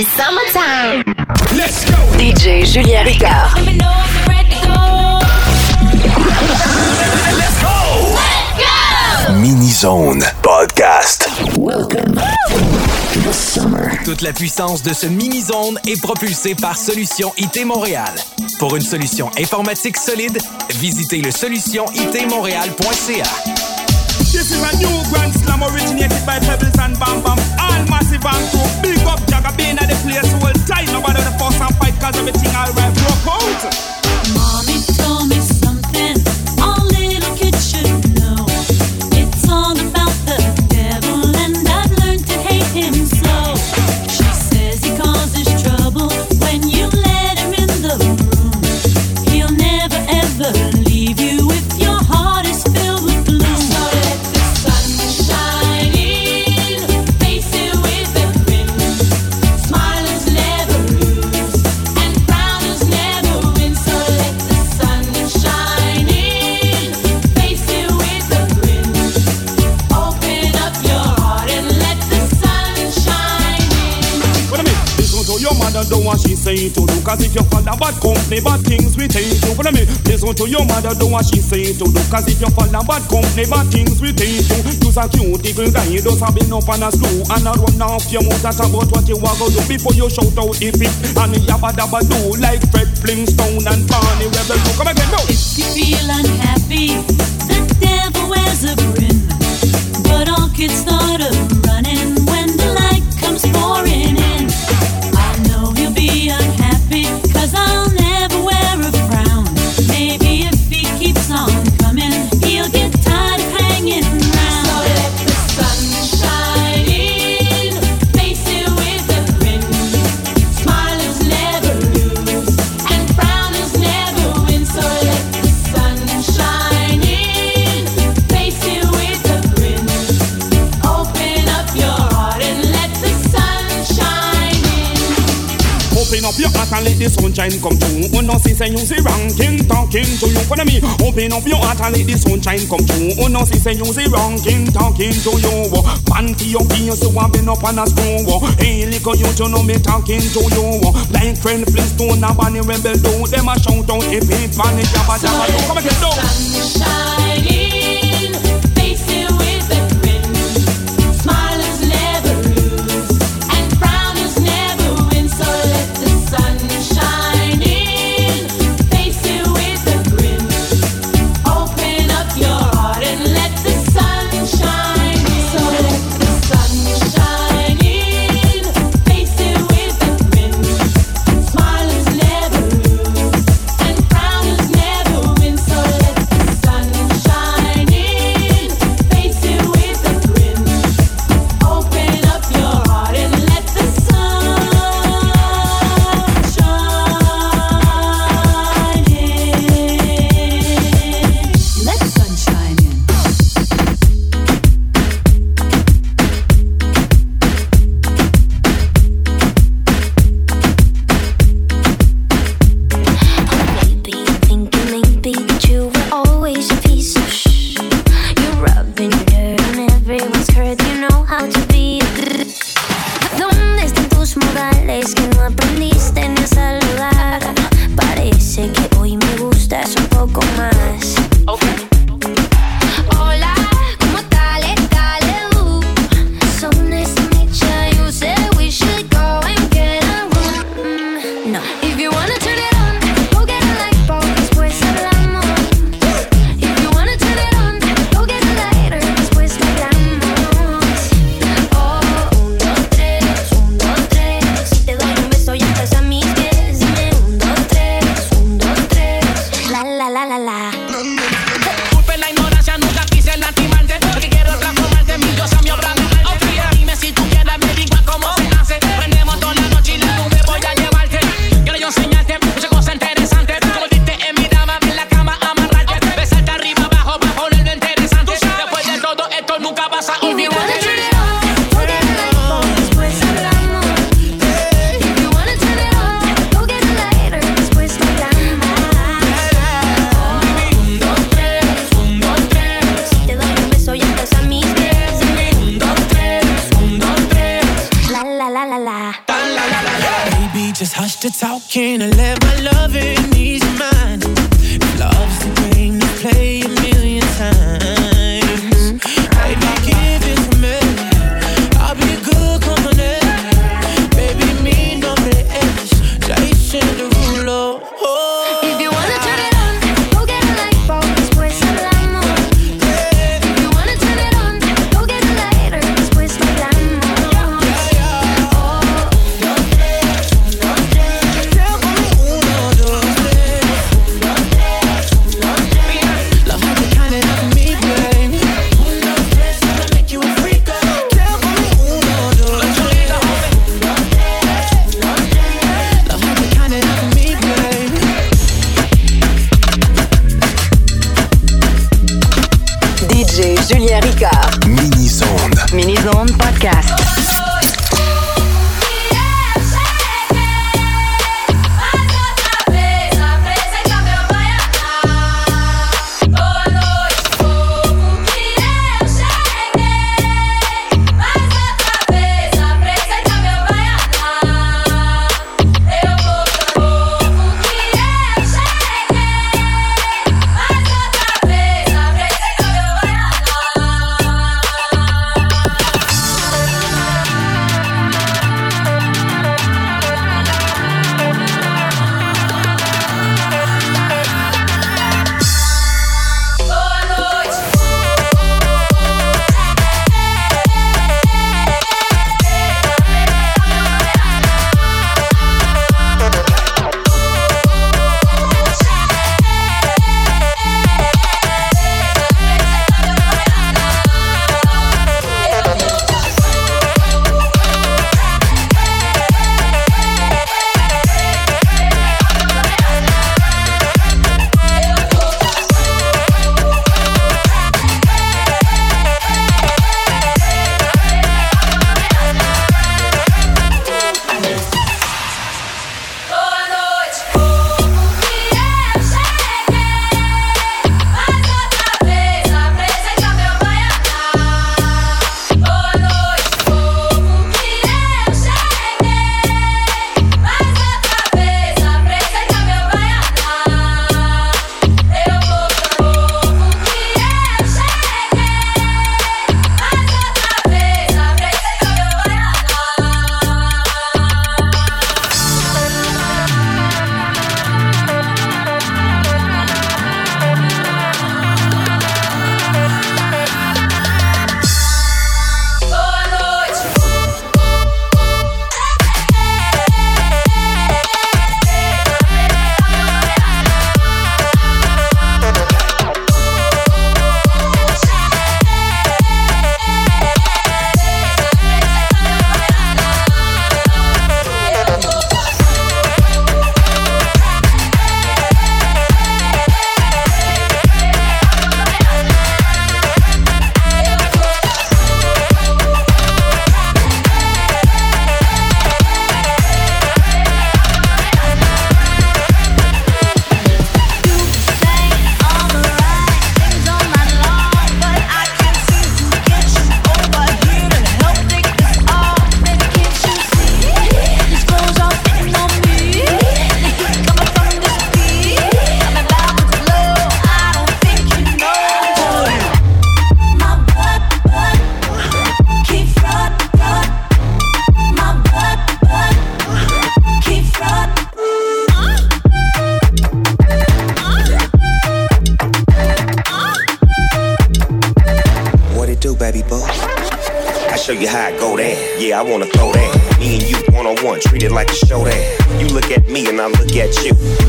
It's summertime. Let's go. DJ Julien Ricard. Let's go. Mini Zone Podcast. Welcome to the summer. Toute la puissance de ce mini-zone est propulsée par Solution IT Montréal. Pour une solution informatique solide, visitez le solutionitmontréal.ca. This is a new grand slam originated by Pebbles and Bam Bam. All massive and cool. Big up Jagga being at the place whole time. Nobody the force and fight cause everything alright broke out. Say to do. Cause if you follow bad company, bad things we take you. I mean? Listen to your mother, do what she say to do. Cause if you follow bad company, bad things we take you. Use a cuticle guy, does a been up on a screw. And a run off your mouth talk about what you want to do. Before you shout out the fit. And yabba dabba do. Like Fred Flintstone and Barney Rubble. Come again, no. If you feel unhappy, the devil wears a grin. But all kids start a sunshine come through. Oh no, see say you see wrong king talking to you. I mean? Open up your heart and let the sunshine come through. Oh no, see say you see wrong king talking to you. Oh. Panty your face, you have been up on a screw. Oh. Hey, little you, you know me talking to you. Oh. Like friend Flintstone, a bunny rebel do. Them a shout out if it funny jabba jabba. Come again, do.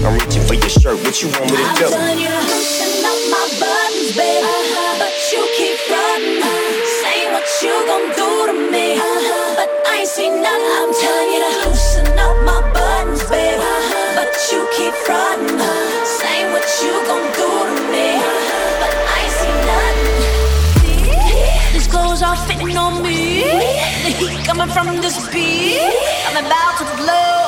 I'm reaching for your shirt. What you want me to I'm do? telling you to loosen up my buttons, baby. Uh-huh. But you keep frontin', uh-huh. saying what you gon' do to me. Uh-huh. But I ain't seen nothing. I'm telling you to loosen up my buttons, baby. But you keep frontin', saying what you gon' do to me. But I ain't seen nothing. These clothes are fitting on me. The heat coming from this beat. I'm about to blow.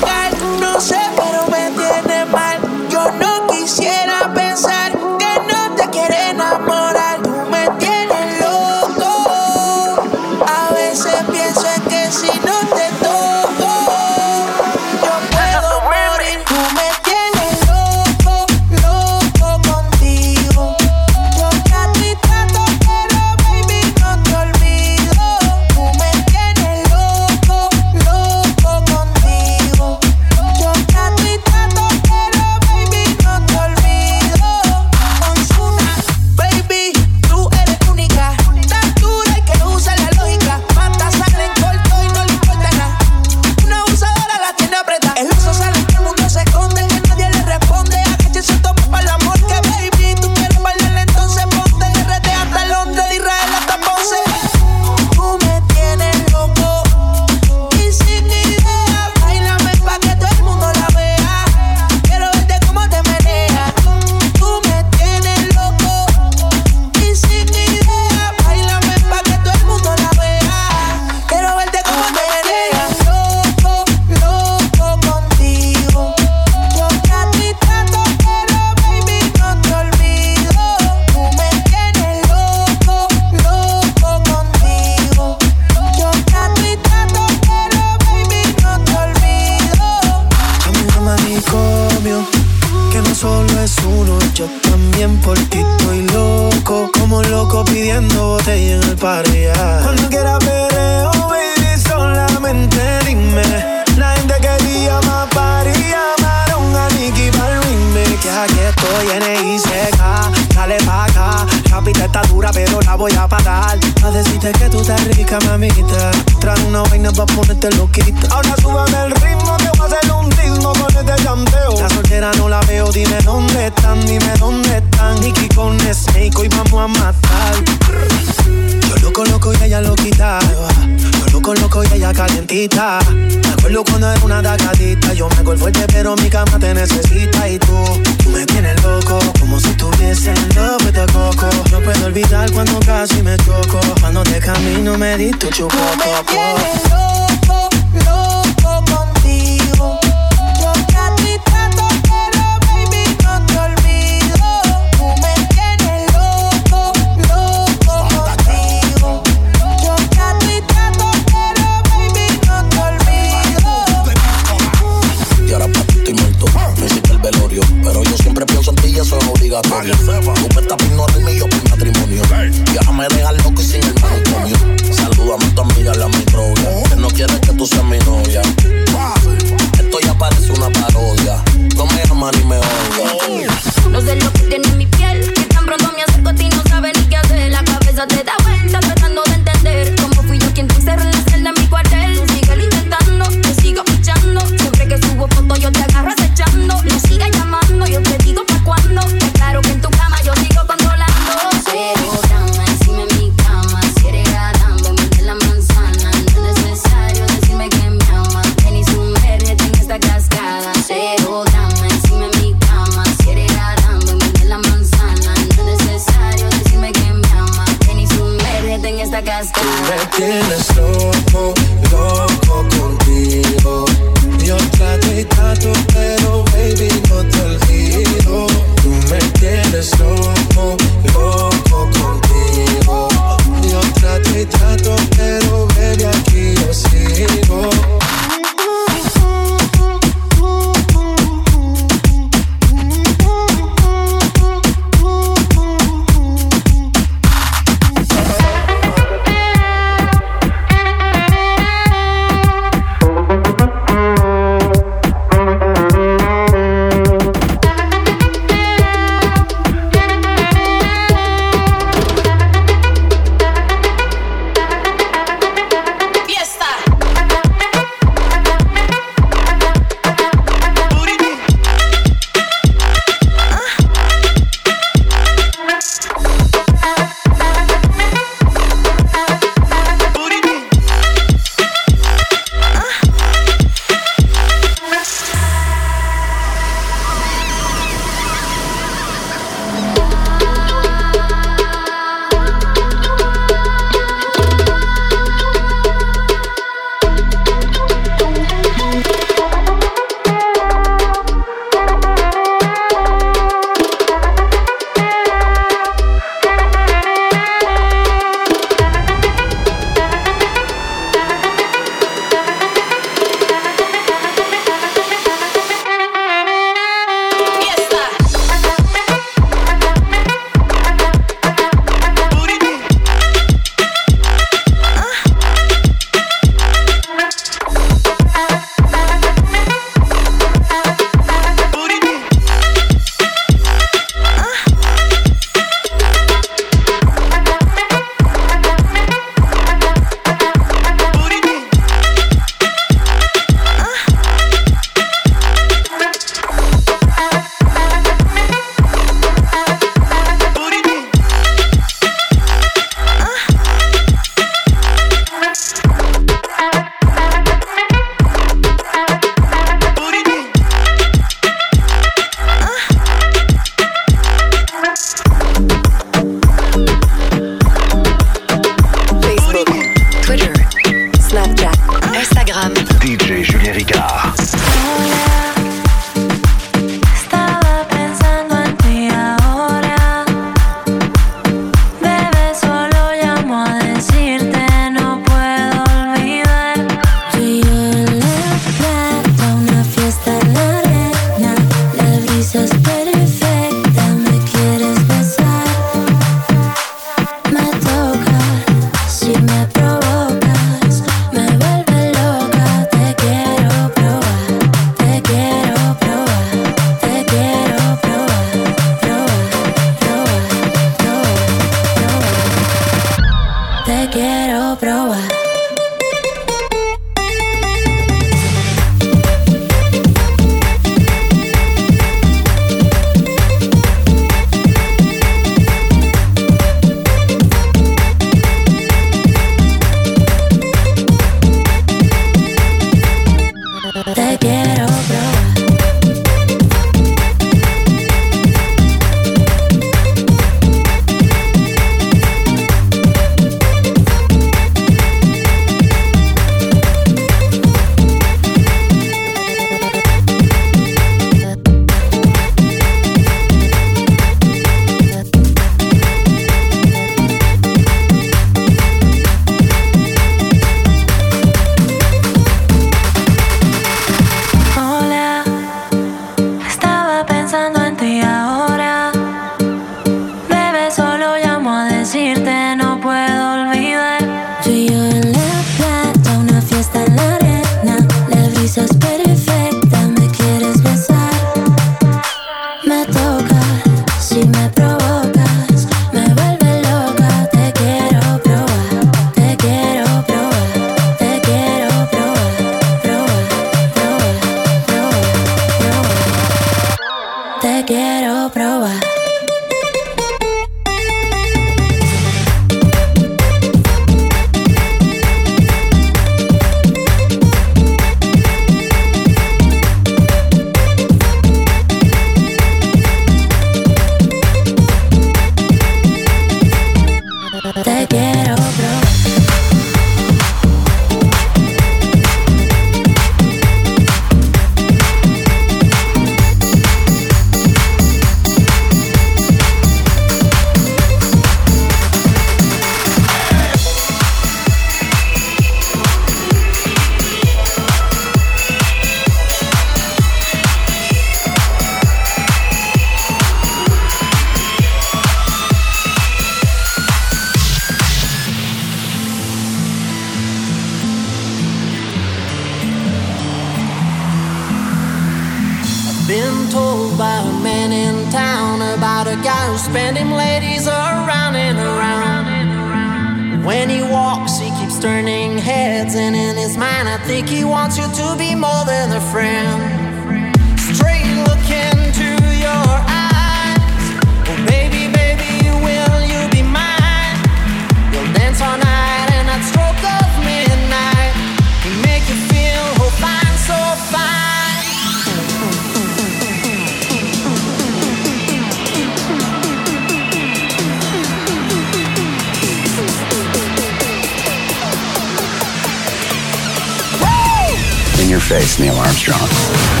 Face,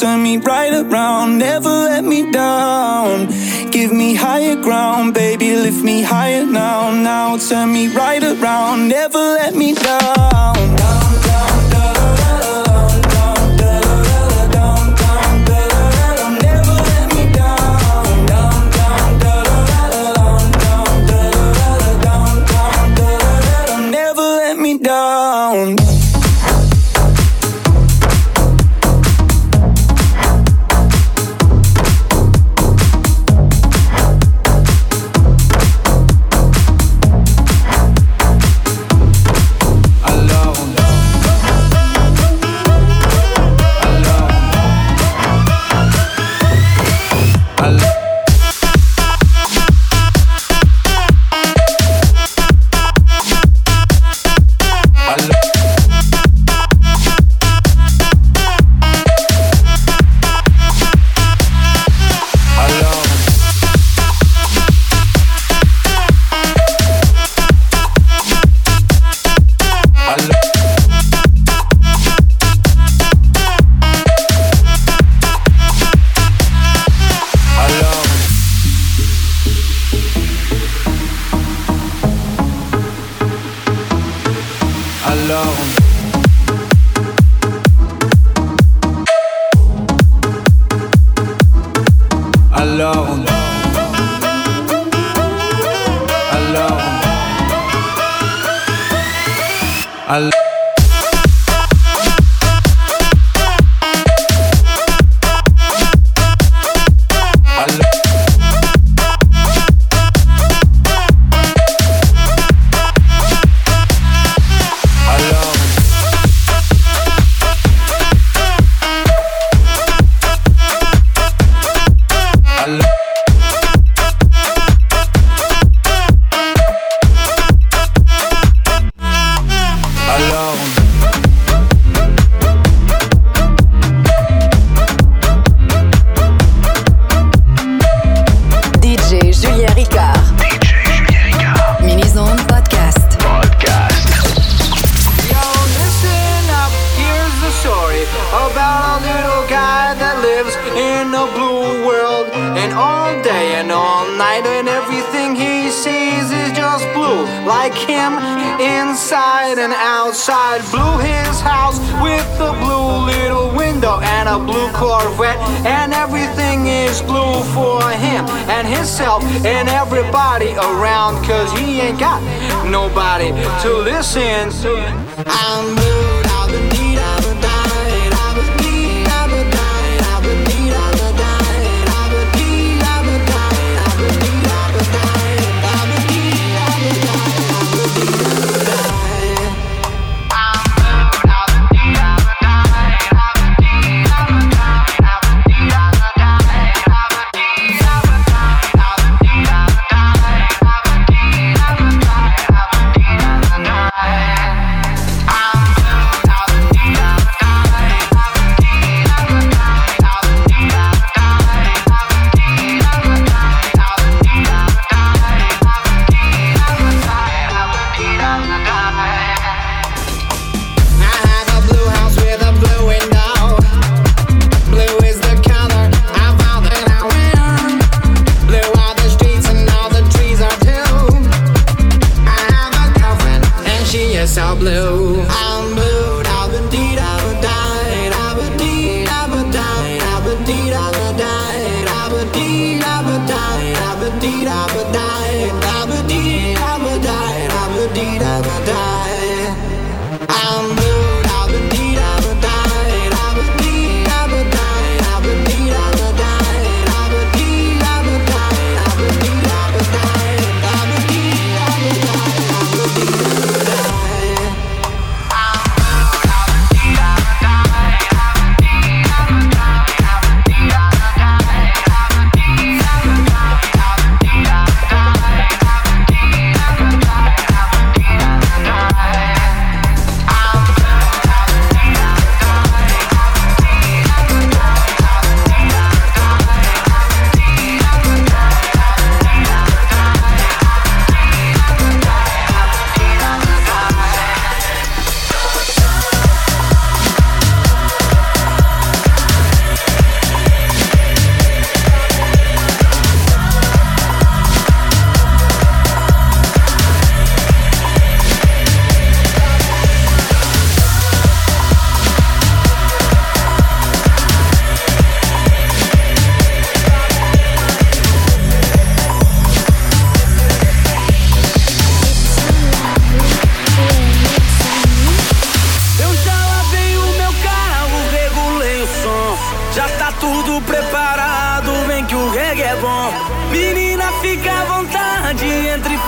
turn me right around, never let me down. Give me higher ground, baby, lift me higher now. Now turn me right around, never let me down.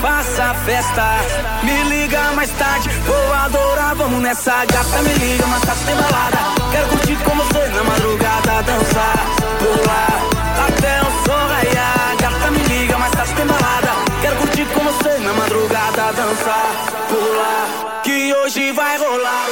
faça festa. Me liga mais tarde, vou adorar, vamos nessa gata. Me liga, mas tá sem balada. Quero curtir com você na madrugada, dançar, pular, até o sol raiar. Gata, me liga, mas tá sem balada. Quero curtir com você na madrugada, dançar, pular, que hoje vai rolar.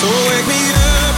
So wake me up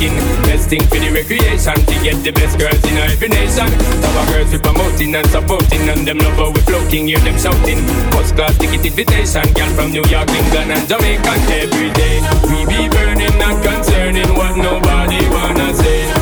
making. Best thing for the recreation to get the best girls in every nation. Our girls we promoting and supporting, and them love how we floating, hear them shouting. First class ticket invitation, girl from New York, England, and Jamaica every day. We be burning, not concerning what nobody wanna say.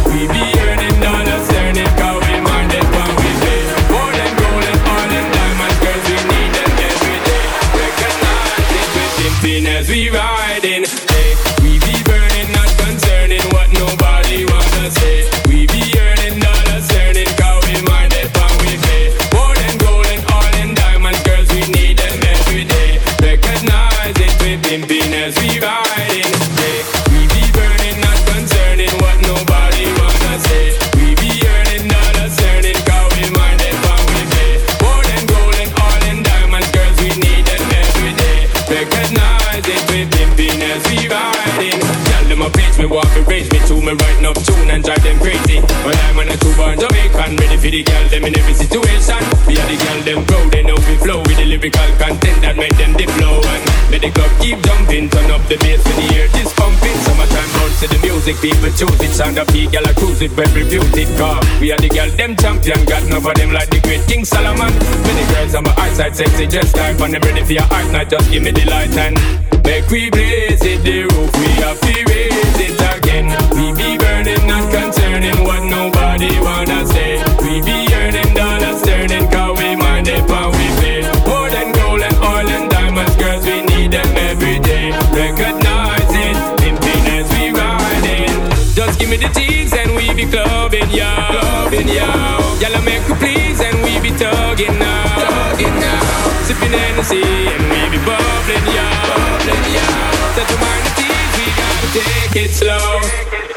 Walkin' to me to me right up tune and drive them crazy. But I'm on a two-born Jamaican, ready for the girl them in every situation. We are the girl them proud, they know we flow with the lyrical content that make them deflow flow. And make the club keep jumping, turn up the bass for the air this to the music, people choose it. Sound of heat, y'all cruise it, but refuse it. Cause we are the girl, them champion. got know for them like the great King Solomon. Many girls on my eyesight, sexy, just like when I'm ready for your art. Now just give me the light and make we blaze it. The roof, we are free, raise it again. the and we be clubbing, yo. Clubbing, yo. Y'all make you please and we be tugging now. Tugging now. Sipping Hennessy and we be bubbling, yo. Bubbling, yo. Set your mind at ease, we gotta take it slow.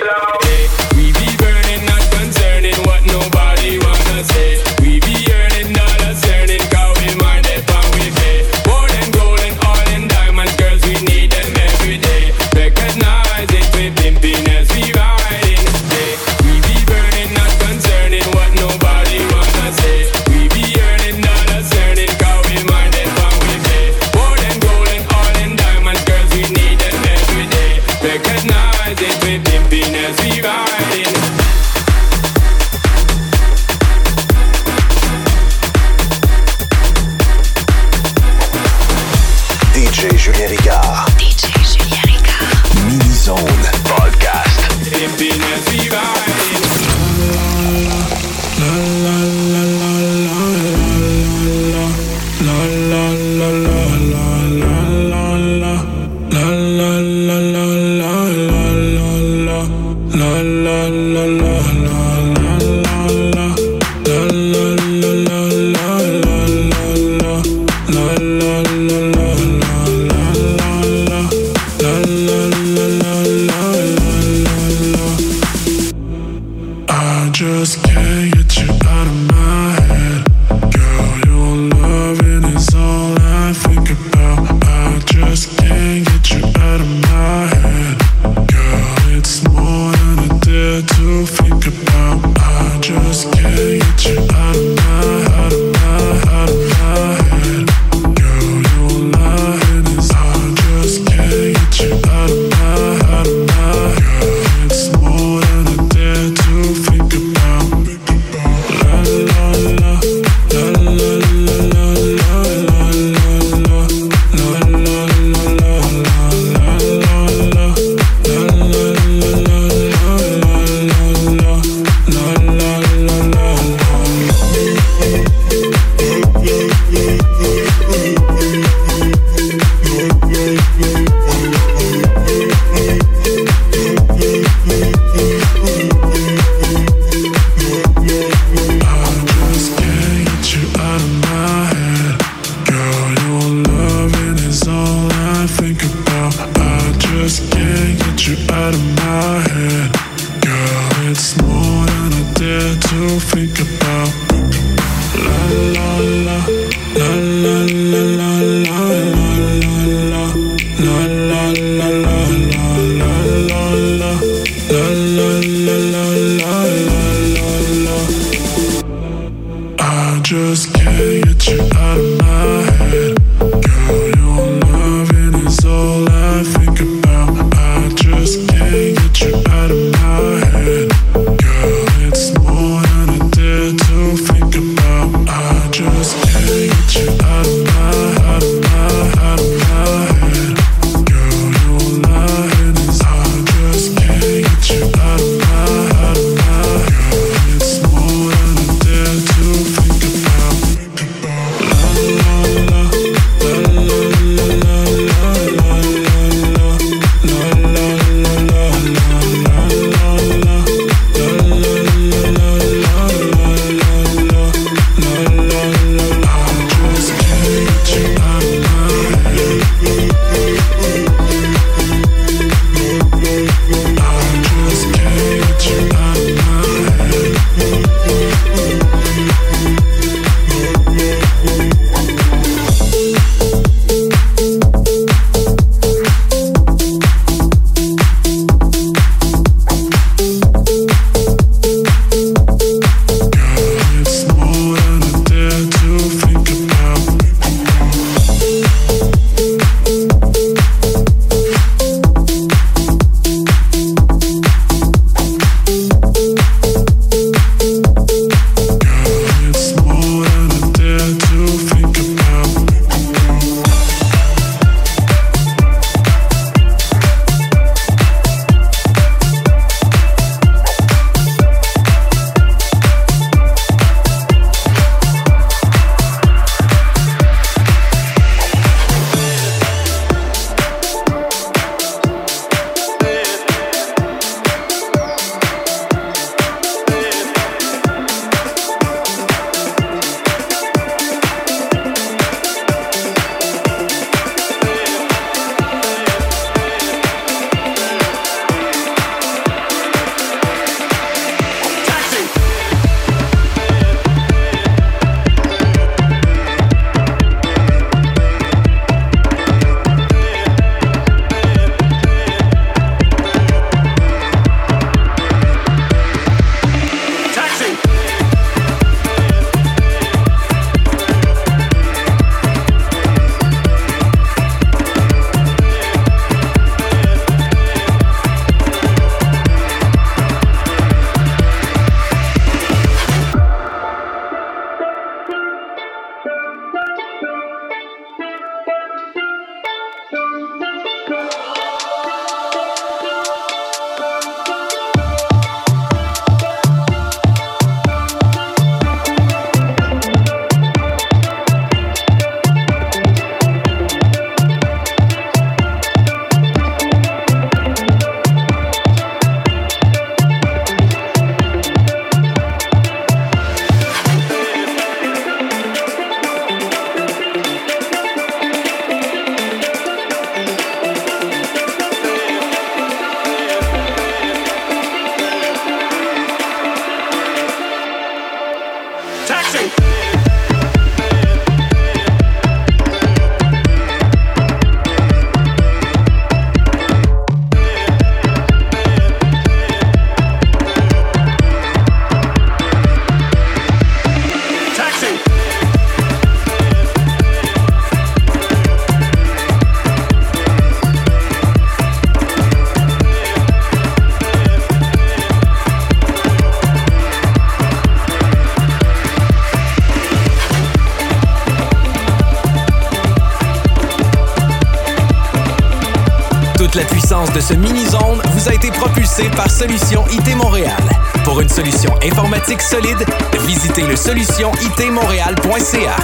De ce mini-zone vous a été propulsé par Solution IT Montréal. Pour une solution informatique solide, visitez le solutionitmontréal.ca.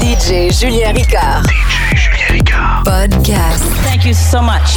DJ Julien Ricard. DJ Julien Ricard. Podcast. Thank you so much.